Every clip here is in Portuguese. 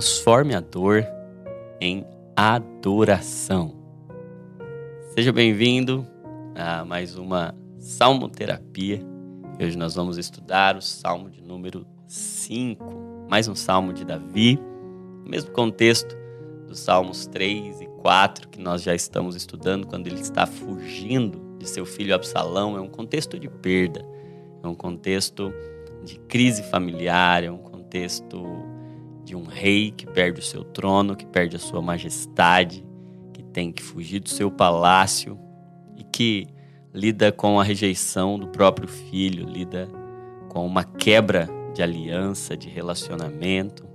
transforme a dor em adoração. Seja bem-vindo a mais uma Salmoterapia. Hoje nós vamos estudar o Salmo de número 5, mais um Salmo de Davi, mesmo contexto dos Salmos 3 e 4 que nós já estamos estudando quando ele está fugindo de seu filho Absalão. É um contexto de perda, é um contexto de crise familiar, é um contexto de um rei que perde o seu trono, que perde a sua majestade, que tem que fugir do seu palácio e que lida com a rejeição do próprio filho, lida com uma quebra de aliança, de relacionamento.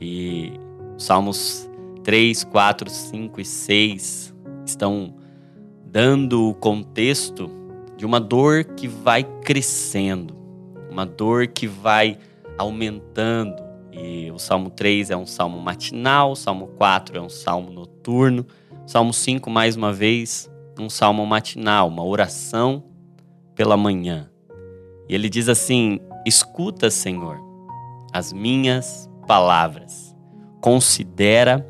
E Salmos 3, 4, 5 e 6 estão dando o contexto de uma dor que vai crescendo, uma dor que vai aumentando. E o Salmo 3 é um salmo matinal, o Salmo 4 é um salmo noturno, o Salmo 5, mais uma vez, um salmo matinal, uma oração pela manhã. E ele diz assim: Escuta, Senhor, as minhas palavras, considera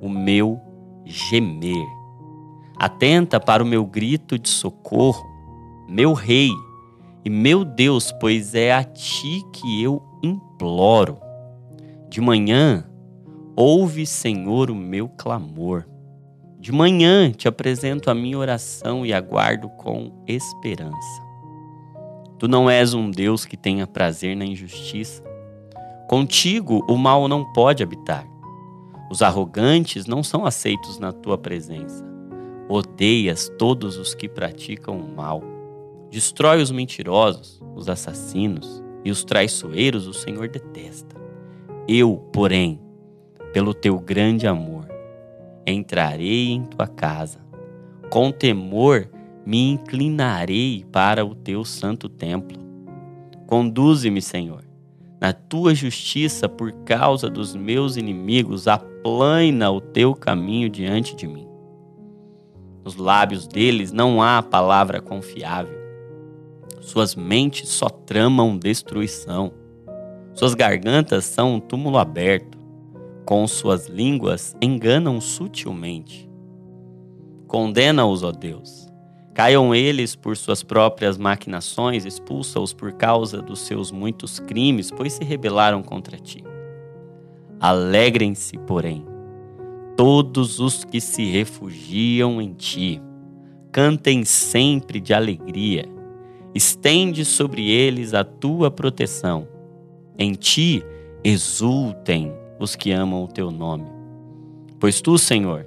o meu gemer. Atenta para o meu grito de socorro, meu Rei e meu Deus, pois é a ti que eu imploro. De manhã, ouve, Senhor, o meu clamor. De manhã te apresento a minha oração e aguardo com esperança. Tu não és um Deus que tenha prazer na injustiça. Contigo o mal não pode habitar. Os arrogantes não são aceitos na tua presença. Odeias todos os que praticam o mal. Destrói os mentirosos, os assassinos e os traiçoeiros, o Senhor detesta. Eu, porém, pelo teu grande amor, entrarei em tua casa. Com temor me inclinarei para o teu santo templo. Conduze-me, Senhor, na tua justiça por causa dos meus inimigos, aplana o teu caminho diante de mim. Nos lábios deles não há palavra confiável. Suas mentes só tramam destruição. Suas gargantas são um túmulo aberto. Com suas línguas enganam sutilmente. Condena-os, ó Deus. Caiam eles por suas próprias maquinações, expulsa-os por causa dos seus muitos crimes, pois se rebelaram contra ti. Alegrem-se, porém, todos os que se refugiam em ti. Cantem sempre de alegria. Estende sobre eles a tua proteção. Em ti exultem os que amam o teu nome. Pois tu, Senhor,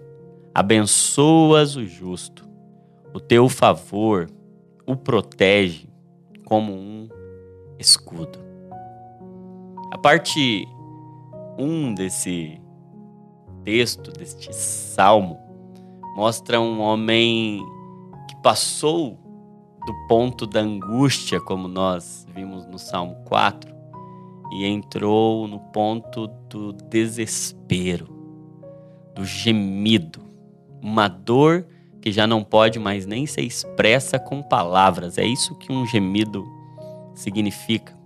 abençoas o justo. O teu favor o protege como um escudo. A parte 1 um desse texto, deste salmo, mostra um homem que passou do ponto da angústia, como nós vimos no Salmo 4, e entrou no ponto do desespero, do gemido, uma dor que já não pode mais nem ser expressa com palavras. É isso que um gemido significa.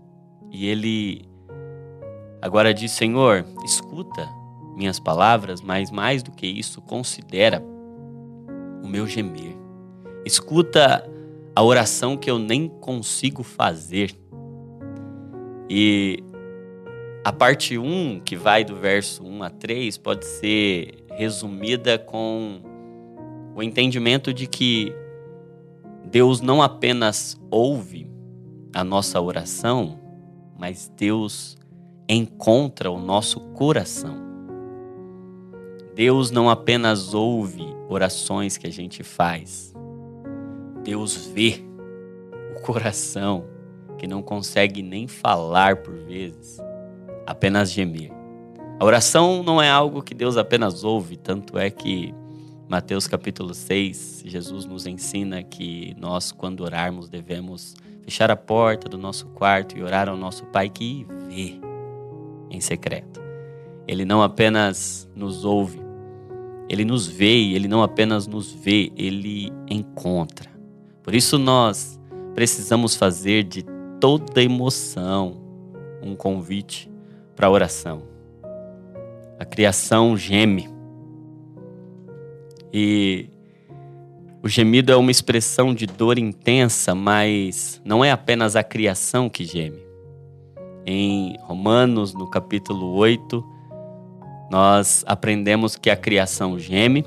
E ele agora diz: Senhor, escuta minhas palavras, mas mais do que isso, considera o meu gemer. Escuta a oração que eu nem consigo fazer. E a parte 1, que vai do verso 1 a 3, pode ser resumida com o entendimento de que Deus não apenas ouve a nossa oração, mas Deus encontra o nosso coração. Deus não apenas ouve orações que a gente faz, Deus vê o coração que não consegue nem falar por vezes, apenas gemer. A oração não é algo que Deus apenas ouve, tanto é que Mateus capítulo 6, Jesus nos ensina que nós, quando orarmos, devemos fechar a porta do nosso quarto e orar ao nosso Pai que vê em secreto. Ele não apenas nos ouve, ele nos vê e ele não apenas nos vê, ele encontra. Por isso nós precisamos fazer de toda emoção um convite para a oração. A criação geme. E o gemido é uma expressão de dor intensa, mas não é apenas a criação que geme. Em Romanos, no capítulo 8, nós aprendemos que a criação geme,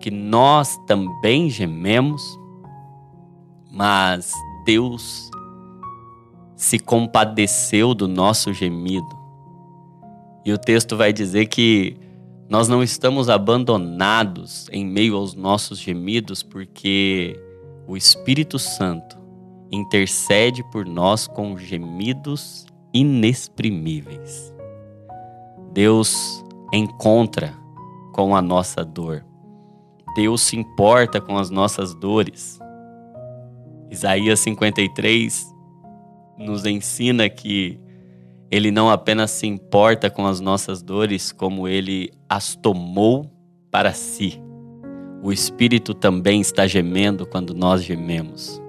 que nós também gememos, mas Deus se compadeceu do nosso gemido. E o texto vai dizer que nós não estamos abandonados em meio aos nossos gemidos, porque o Espírito Santo intercede por nós com gemidos inexprimíveis. Deus encontra com a nossa dor. Deus se importa com as nossas dores. Isaías 53 nos ensina que ele não apenas se importa com as nossas dores, como ele as tomou para si. O Espírito também está gemendo quando nós gememos.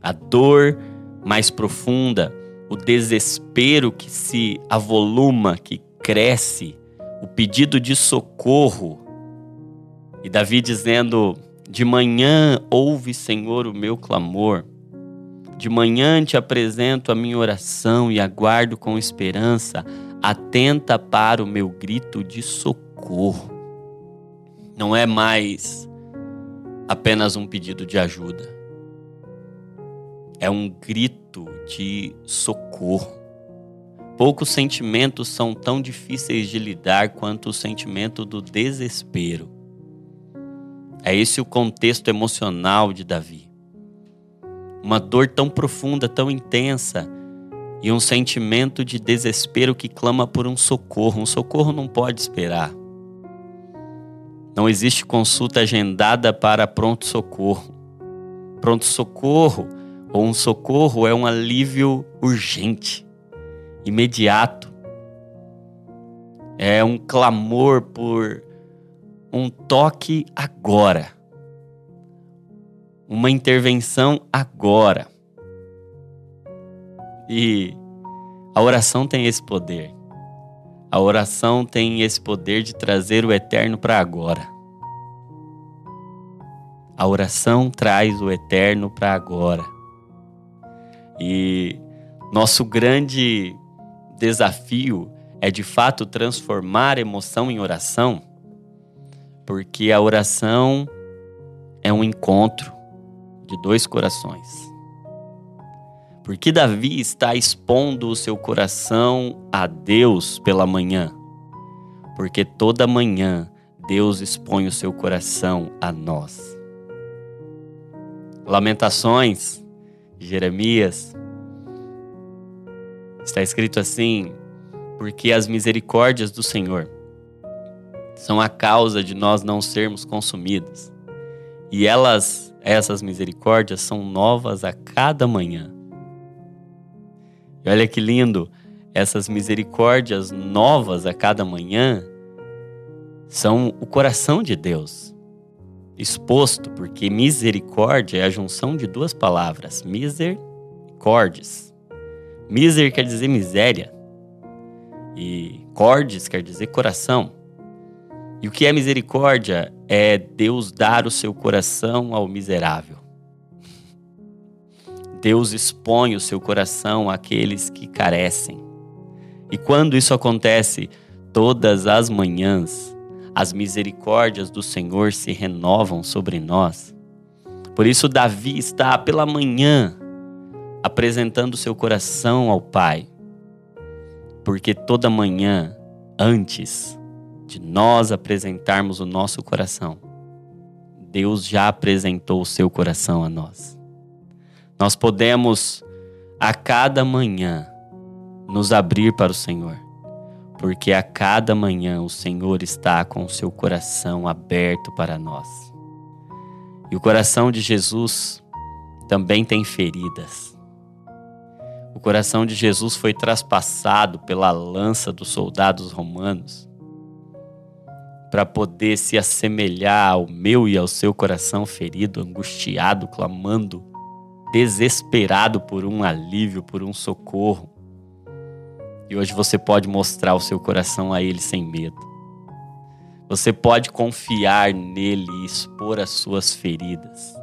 A dor mais profunda, o desespero que se avoluma, que cresce, o pedido de socorro. E Davi dizendo: De manhã ouve, Senhor, o meu clamor. De manhã te apresento a minha oração e aguardo com esperança, atenta para o meu grito de socorro. Não é mais apenas um pedido de ajuda, é um grito de socorro. Poucos sentimentos são tão difíceis de lidar quanto o sentimento do desespero. É esse o contexto emocional de Davi uma dor tão profunda, tão intensa e um sentimento de desespero que clama por um socorro. Um socorro não pode esperar. Não existe consulta agendada para pronto-socorro. Pronto-socorro ou um socorro é um alívio urgente, imediato. É um clamor por um toque agora uma intervenção agora. E a oração tem esse poder. A oração tem esse poder de trazer o eterno para agora. A oração traz o eterno para agora. E nosso grande desafio é de fato transformar emoção em oração, porque a oração é um encontro, de dois corações. Porque Davi está expondo o seu coração a Deus pela manhã. Porque toda manhã Deus expõe o seu coração a nós. Lamentações, Jeremias, está escrito assim: porque as misericórdias do Senhor são a causa de nós não sermos consumidos, e elas essas misericórdias são novas a cada manhã. E olha que lindo, essas misericórdias novas a cada manhã são o coração de Deus exposto, porque misericórdia é a junção de duas palavras, miser e cordes. Miser quer dizer miséria e cordes quer dizer coração. E o que é misericórdia? É Deus dar o seu coração ao miserável. Deus expõe o seu coração àqueles que carecem. E quando isso acontece, todas as manhãs, as misericórdias do Senhor se renovam sobre nós. Por isso, Davi está pela manhã apresentando seu coração ao Pai. Porque toda manhã, antes, de nós apresentarmos o nosso coração, Deus já apresentou o seu coração a nós. Nós podemos a cada manhã nos abrir para o Senhor, porque a cada manhã o Senhor está com o seu coração aberto para nós. E o coração de Jesus também tem feridas. O coração de Jesus foi traspassado pela lança dos soldados romanos para poder se assemelhar ao meu e ao seu coração ferido, angustiado, clamando, desesperado por um alívio, por um socorro. E hoje você pode mostrar o seu coração a Ele sem medo. Você pode confiar nele e expor as suas feridas.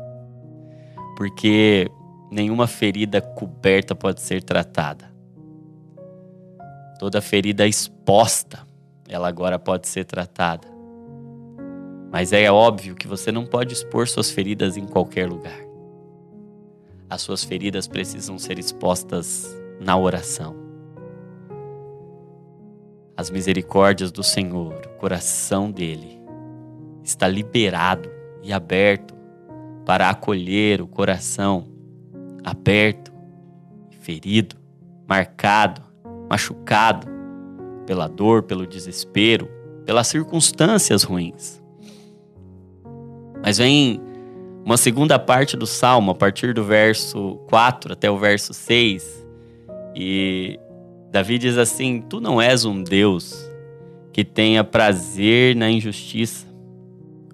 Porque nenhuma ferida coberta pode ser tratada. Toda ferida exposta, ela agora pode ser tratada. Mas é óbvio que você não pode expor suas feridas em qualquer lugar. As suas feridas precisam ser expostas na oração. As misericórdias do Senhor, o coração dele, está liberado e aberto para acolher o coração aberto, ferido, marcado, machucado pela dor, pelo desespero, pelas circunstâncias ruins. Mas vem uma segunda parte do salmo, a partir do verso 4 até o verso 6, e Davi diz assim: Tu não és um Deus que tenha prazer na injustiça.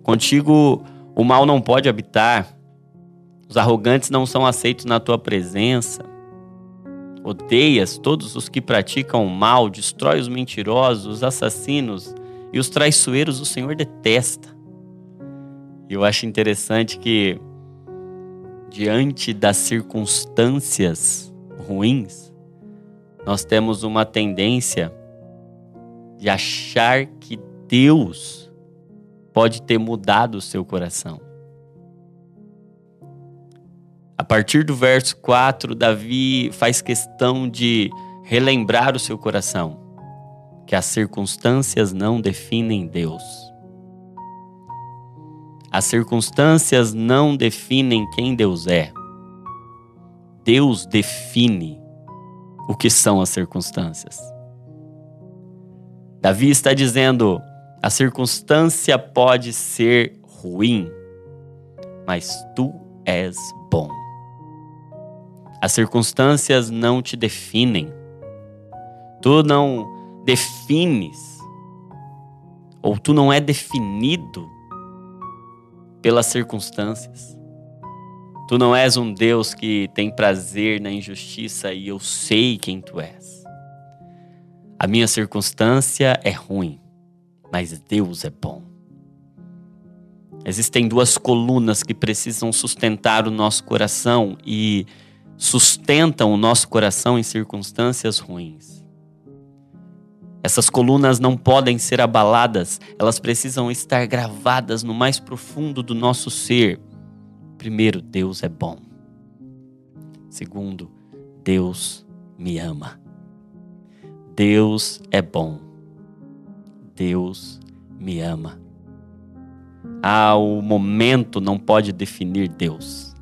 Contigo o mal não pode habitar. Os arrogantes não são aceitos na tua presença. Odeias todos os que praticam o mal, destrói os mentirosos, os assassinos e os traiçoeiros o Senhor detesta. Eu acho interessante que, diante das circunstâncias ruins, nós temos uma tendência de achar que Deus pode ter mudado o seu coração. A partir do verso 4, Davi faz questão de relembrar o seu coração que as circunstâncias não definem Deus. As circunstâncias não definem quem Deus é. Deus define o que são as circunstâncias. Davi está dizendo: a circunstância pode ser ruim, mas tu és bom. As circunstâncias não te definem. Tu não defines, ou tu não é definido pelas circunstâncias. Tu não és um Deus que tem prazer na injustiça e eu sei quem tu és. A minha circunstância é ruim, mas Deus é bom. Existem duas colunas que precisam sustentar o nosso coração e sustentam o nosso coração em circunstâncias ruins. Essas colunas não podem ser abaladas, elas precisam estar gravadas no mais profundo do nosso ser. Primeiro, Deus é bom. Segundo, Deus me ama. Deus é bom. Deus me ama. Ah, o momento não pode definir Deus.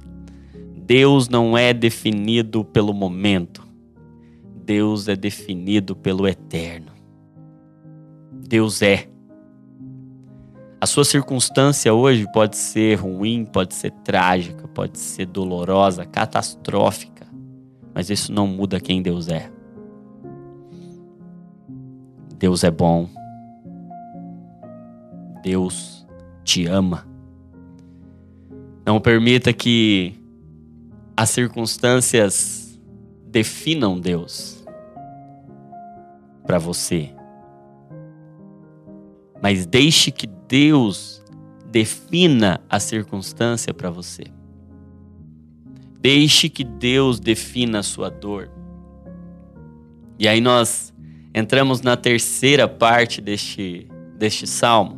Deus não é definido pelo momento. Deus é definido pelo eterno. Deus é. A sua circunstância hoje pode ser ruim, pode ser trágica, pode ser dolorosa, catastrófica, mas isso não muda quem Deus é. Deus é bom. Deus te ama. Não permita que as circunstâncias definam Deus para você. Mas deixe que Deus defina a circunstância para você. Deixe que Deus defina a sua dor. E aí nós entramos na terceira parte deste, deste salmo,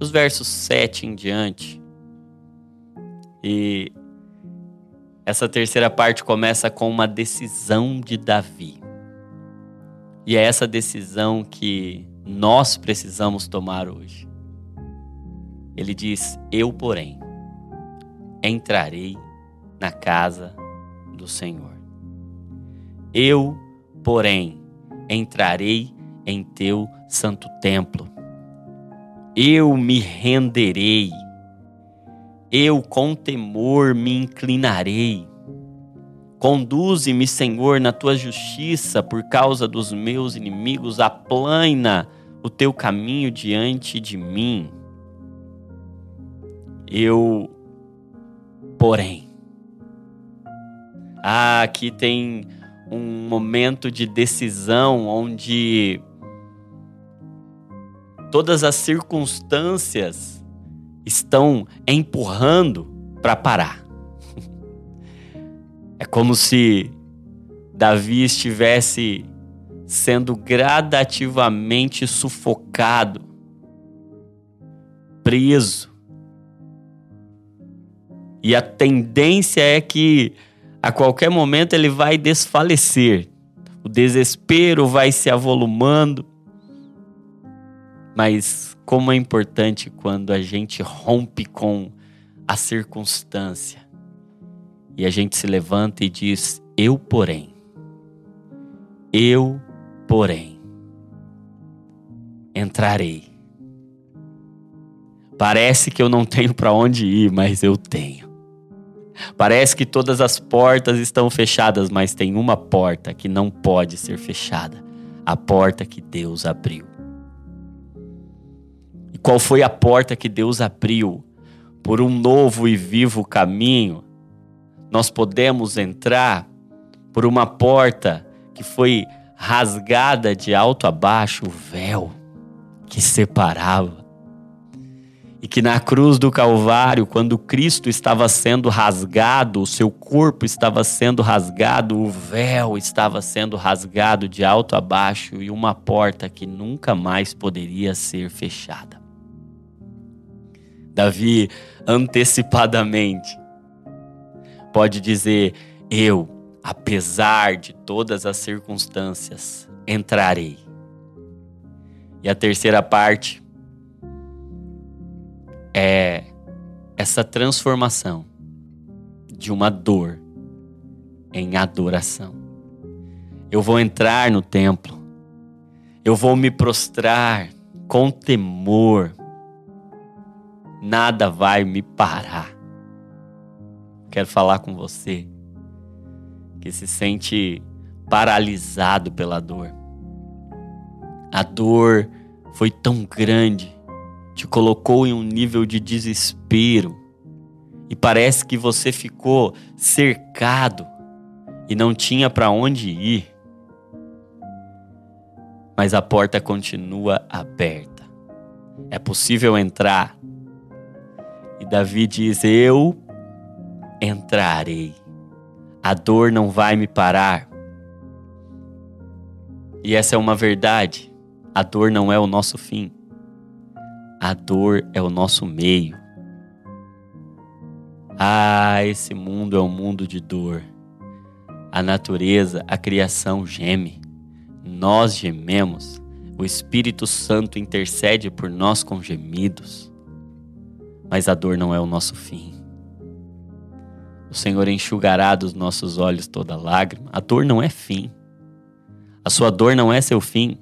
os versos 7 em diante. E essa terceira parte começa com uma decisão de Davi. E é essa decisão que nós precisamos tomar hoje. Ele diz: Eu, porém, entrarei na casa do Senhor. Eu, porém, entrarei em teu santo templo. Eu me renderei eu com temor me inclinarei. Conduze-me, Senhor, na tua justiça por causa dos meus inimigos, aplana o teu caminho diante de mim. Eu, porém, ah, aqui tem um momento de decisão onde todas as circunstâncias estão empurrando para parar. É como se Davi estivesse sendo gradativamente sufocado, preso. E a tendência é que a qualquer momento ele vai desfalecer. O desespero vai se avolumando. Mas como é importante quando a gente rompe com a circunstância e a gente se levanta e diz: Eu, porém, eu, porém, entrarei. Parece que eu não tenho para onde ir, mas eu tenho. Parece que todas as portas estão fechadas, mas tem uma porta que não pode ser fechada a porta que Deus abriu. E qual foi a porta que Deus abriu? Por um novo e vivo caminho, nós podemos entrar por uma porta que foi rasgada de alto a baixo o véu que separava e que na cruz do Calvário, quando Cristo estava sendo rasgado, o seu corpo estava sendo rasgado, o véu estava sendo rasgado de alto a baixo e uma porta que nunca mais poderia ser fechada. Davi, antecipadamente, pode dizer: Eu, apesar de todas as circunstâncias, entrarei. E a terceira parte é essa transformação de uma dor em adoração. Eu vou entrar no templo, eu vou me prostrar com temor, nada vai me parar. Quero falar com você que se sente paralisado pela dor. A dor foi tão grande te colocou em um nível de desespero e parece que você ficou cercado e não tinha para onde ir. Mas a porta continua aberta. É possível entrar. E Davi diz: Eu entrarei. A dor não vai me parar. E essa é uma verdade. A dor não é o nosso fim. A dor é o nosso meio. Ah, esse mundo é um mundo de dor. A natureza, a criação geme. Nós gememos. O Espírito Santo intercede por nós com gemidos. Mas a dor não é o nosso fim. O Senhor enxugará dos nossos olhos toda lágrima. A dor não é fim. A sua dor não é seu fim.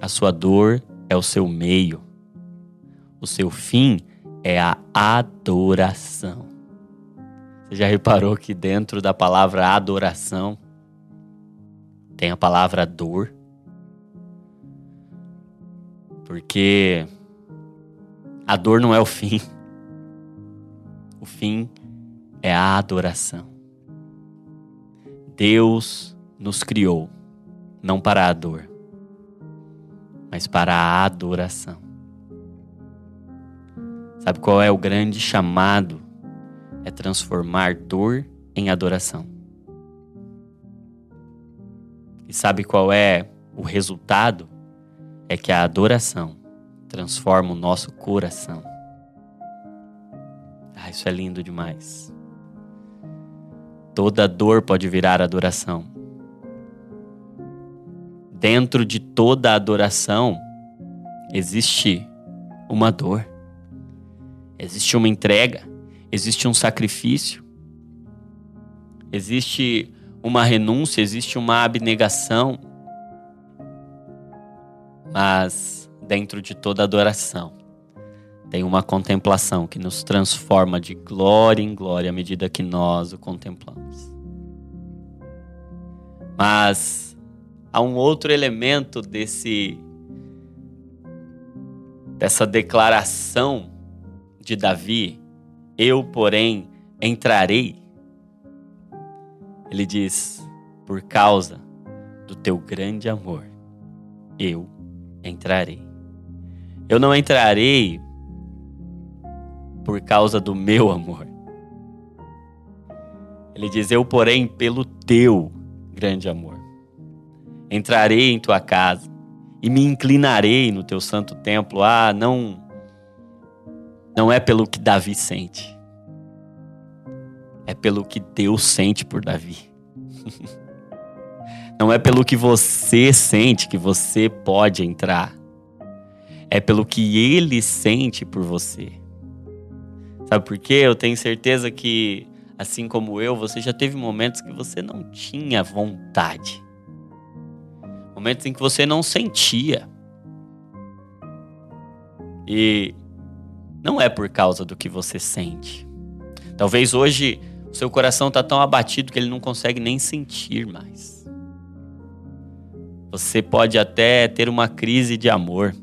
A sua dor é o seu meio. O seu fim é a adoração. Você já reparou que dentro da palavra adoração tem a palavra dor? Porque a dor não é o fim. O fim é a adoração. Deus nos criou não para a dor, mas para a adoração. Sabe qual é o grande chamado? É transformar dor em adoração. E sabe qual é o resultado? É que a adoração transforma o nosso coração. Ah, isso é lindo demais. Toda dor pode virar adoração. Dentro de toda adoração existe uma dor. Existe uma entrega, existe um sacrifício, existe uma renúncia, existe uma abnegação. Mas dentro de toda adoração tem uma contemplação que nos transforma de glória em glória à medida que nós o contemplamos. Mas há um outro elemento desse dessa declaração de Davi, eu, porém, entrarei. Ele diz: por causa do teu grande amor, eu entrarei. Eu não entrarei por causa do meu amor. Ele diz: Eu, porém, pelo teu grande amor, entrarei em tua casa e me inclinarei no teu santo templo. Ah, não, não é pelo que Davi sente, é pelo que Deus sente por Davi. Não é pelo que você sente que você pode entrar. É pelo que ele sente por você. Sabe por quê? Eu tenho certeza que, assim como eu, você já teve momentos que você não tinha vontade. Momentos em que você não sentia. E não é por causa do que você sente. Talvez hoje o seu coração está tão abatido que ele não consegue nem sentir mais. Você pode até ter uma crise de amor.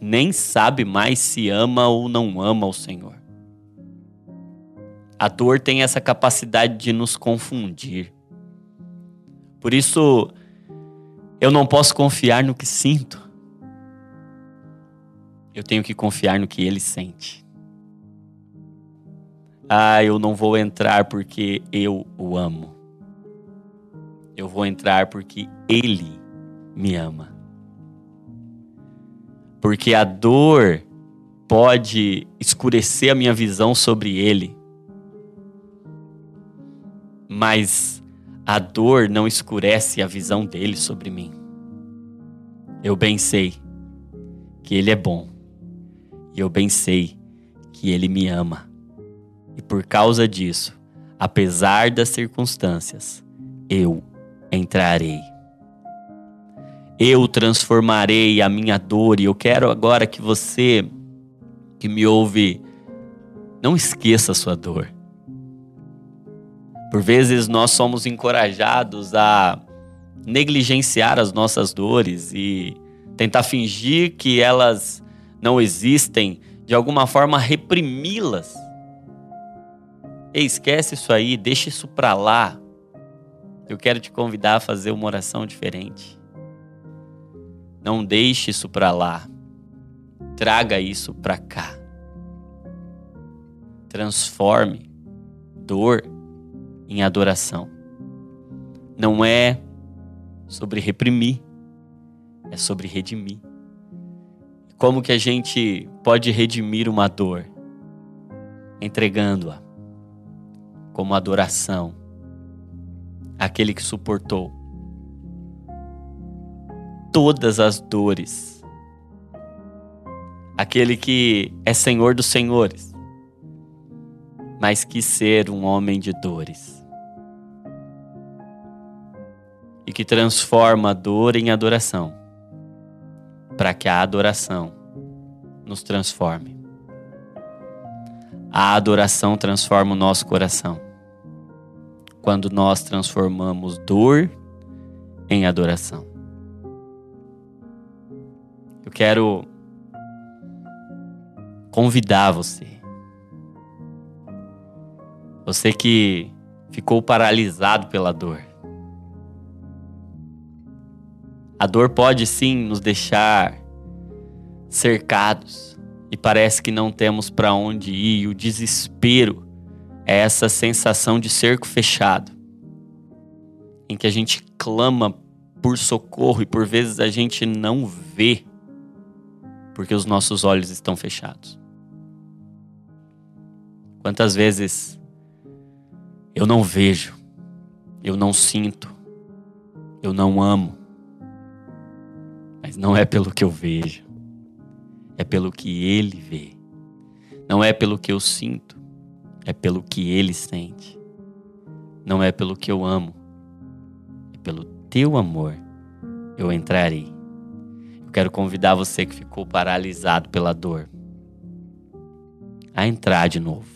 Nem sabe mais se ama ou não ama o Senhor. A dor tem essa capacidade de nos confundir. Por isso, eu não posso confiar no que sinto. Eu tenho que confiar no que ele sente. Ah, eu não vou entrar porque eu o amo. Eu vou entrar porque Ele me ama. Porque a dor pode escurecer a minha visão sobre Ele, mas a dor não escurece a visão dele sobre mim. Eu bem sei que Ele é bom, e eu bem sei que Ele me ama. E por causa disso, apesar das circunstâncias, eu entrarei. Eu transformarei a minha dor e eu quero agora que você que me ouve não esqueça a sua dor. Por vezes nós somos encorajados a negligenciar as nossas dores e tentar fingir que elas não existem, de alguma forma reprimi-las. Esquece isso aí, deixa isso para lá. Eu quero te convidar a fazer uma oração diferente. Não deixe isso para lá. Traga isso para cá. Transforme dor em adoração. Não é sobre reprimir, é sobre redimir. Como que a gente pode redimir uma dor? Entregando-a como adoração aquele que suportou todas as dores, aquele que é Senhor dos Senhores, mas quis ser um homem de dores e que transforma a dor em adoração, para que a adoração nos transforme. A adoração transforma o nosso coração quando nós transformamos dor em adoração. Eu quero convidar você, você que ficou paralisado pela dor. A dor pode sim nos deixar cercados e parece que não temos para onde ir, o desespero é essa sensação de cerco fechado, em que a gente clama por socorro e por vezes a gente não vê, porque os nossos olhos estão fechados. Quantas vezes eu não vejo, eu não sinto, eu não amo, mas não é pelo que eu vejo, é pelo que ele vê, não é pelo que eu sinto, é pelo que ele sente. Não é pelo que eu amo. É pelo teu amor eu entrarei. Eu quero convidar você que ficou paralisado pela dor a entrar de novo.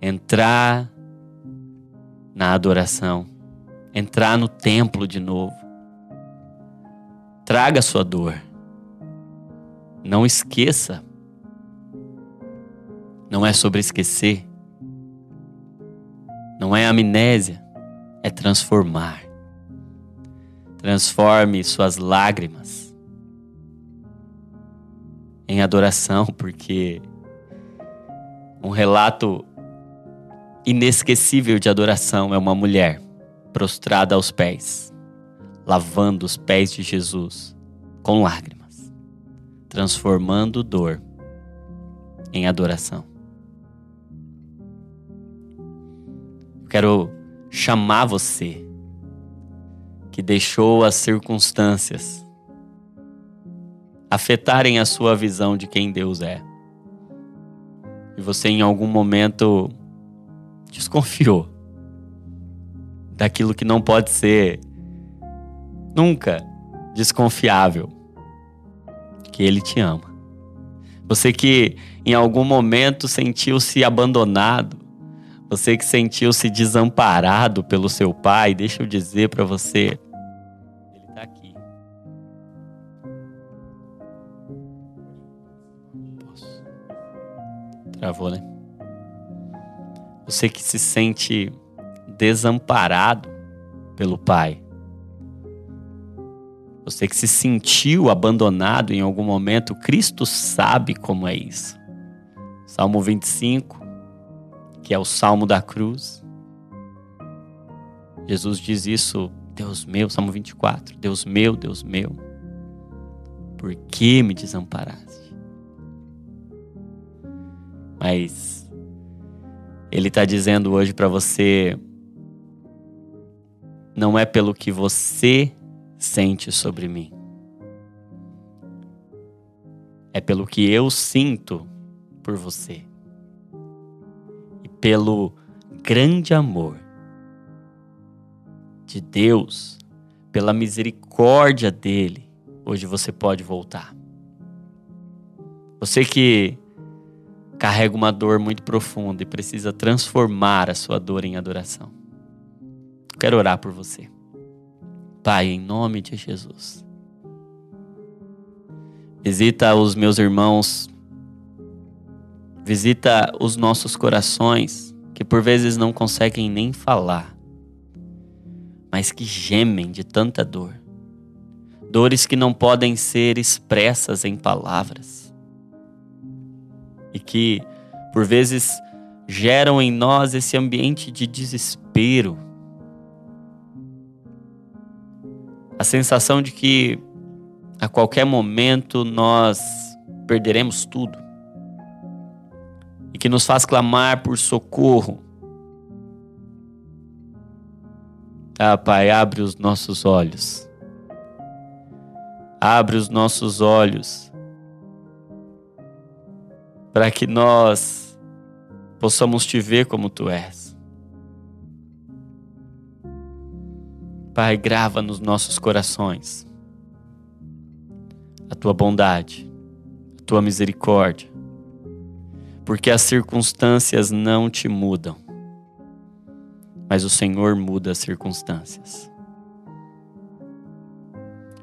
Entrar na adoração. Entrar no templo de novo. Traga sua dor. Não esqueça não é sobre esquecer. Não é amnésia. é transformar. Transforme suas lágrimas em adoração, porque um relato inesquecível de adoração é uma mulher prostrada aos pés, lavando os pés de Jesus com lágrimas, transformando dor em adoração. Quero chamar você que deixou as circunstâncias afetarem a sua visão de quem Deus é. E você em algum momento desconfiou daquilo que não pode ser nunca desconfiável, que ele te ama. Você que em algum momento sentiu-se abandonado, você que sentiu-se desamparado pelo seu pai, deixa eu dizer para você, ele está aqui. Travou, né? Você que se sente desamparado pelo pai. Você que se sentiu abandonado em algum momento, Cristo sabe como é isso. Salmo 25, que é o salmo da cruz. Jesus diz isso, Deus meu, Salmo 24, Deus meu, Deus meu, por que me desamparaste? Mas Ele está dizendo hoje para você, não é pelo que você sente sobre mim, é pelo que eu sinto por você pelo grande amor de Deus, pela misericórdia dele, hoje você pode voltar. Você que carrega uma dor muito profunda e precisa transformar a sua dor em adoração. Quero orar por você. Pai, em nome de Jesus. Visita os meus irmãos Visita os nossos corações que por vezes não conseguem nem falar, mas que gemem de tanta dor. Dores que não podem ser expressas em palavras. E que, por vezes, geram em nós esse ambiente de desespero. A sensação de que a qualquer momento nós perderemos tudo e que nos faz clamar por socorro. Ah, Pai, abre os nossos olhos. Abre os nossos olhos para que nós possamos te ver como tu és. Pai, grava nos nossos corações a tua bondade, a tua misericórdia, porque as circunstâncias não te mudam, mas o Senhor muda as circunstâncias.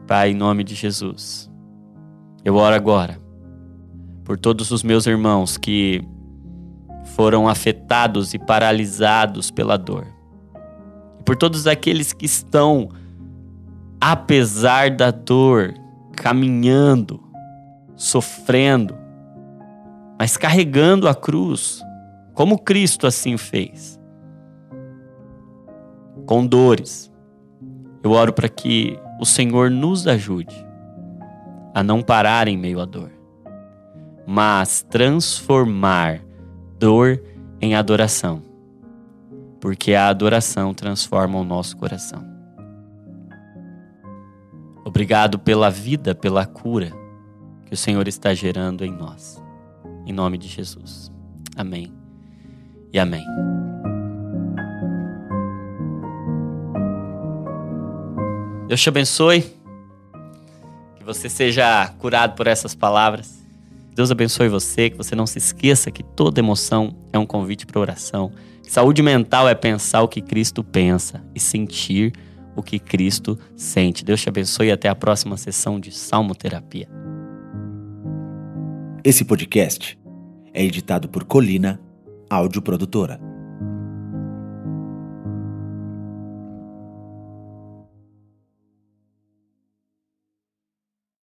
Pai, em nome de Jesus, eu oro agora por todos os meus irmãos que foram afetados e paralisados pela dor, por todos aqueles que estão, apesar da dor, caminhando, sofrendo, mas carregando a cruz, como Cristo assim fez. Com dores. Eu oro para que o Senhor nos ajude a não parar em meio à dor, mas transformar dor em adoração, porque a adoração transforma o nosso coração. Obrigado pela vida, pela cura que o Senhor está gerando em nós. Em nome de Jesus. Amém e amém. Deus te abençoe. Que você seja curado por essas palavras. Deus abençoe você, que você não se esqueça que toda emoção é um convite para oração. Saúde mental é pensar o que Cristo pensa e sentir o que Cristo sente. Deus te abençoe e até a próxima sessão de Salmo Terapia. Esse podcast é editado por Colina, áudio produtora.